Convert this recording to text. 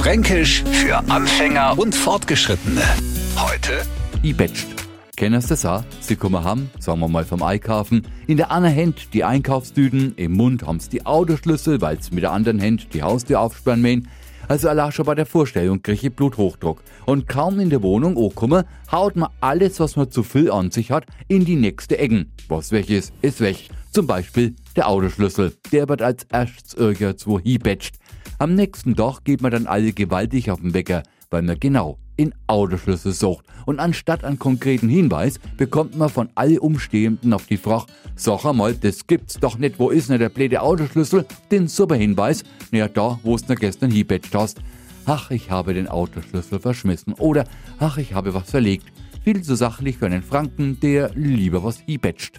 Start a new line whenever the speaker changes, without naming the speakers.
Fränkisch für Anfänger und Fortgeschrittene. Heute
Ibetscht. Kennst du das auch? Sie kommen haben, sagen wir mal vom Einkaufen, in der einen Hand die Einkaufstüten, im Mund haben's die Autoschlüssel, weil's mit der anderen Hand die Haustür aufsperren mähen. Also allein schon bei der Vorstellung kriege ich Bluthochdruck. Und kaum in der Wohnung ankommen, haut man alles, was man zu viel an sich hat, in die nächste Ecken. Was weg ist, ist weg. Zum Beispiel der Autoschlüssel. Der wird als erstes irgendwo hibetscht. Am nächsten Tag geht man dann alle gewaltig auf den Wecker, weil man genau in Autoschlüssel sucht. Und anstatt einen konkreten Hinweis bekommt man von all Umstehenden auf die Frage, sag einmal, das gibt's doch nicht, wo ist denn der blöde Autoschlüssel? Den super Hinweis, naja, da, wo es noch gestern hibetscht hast. Ach, ich habe den Autoschlüssel verschmissen. Oder, ach, ich habe was verlegt. Viel zu sachlich für einen Franken, der lieber was hibetscht.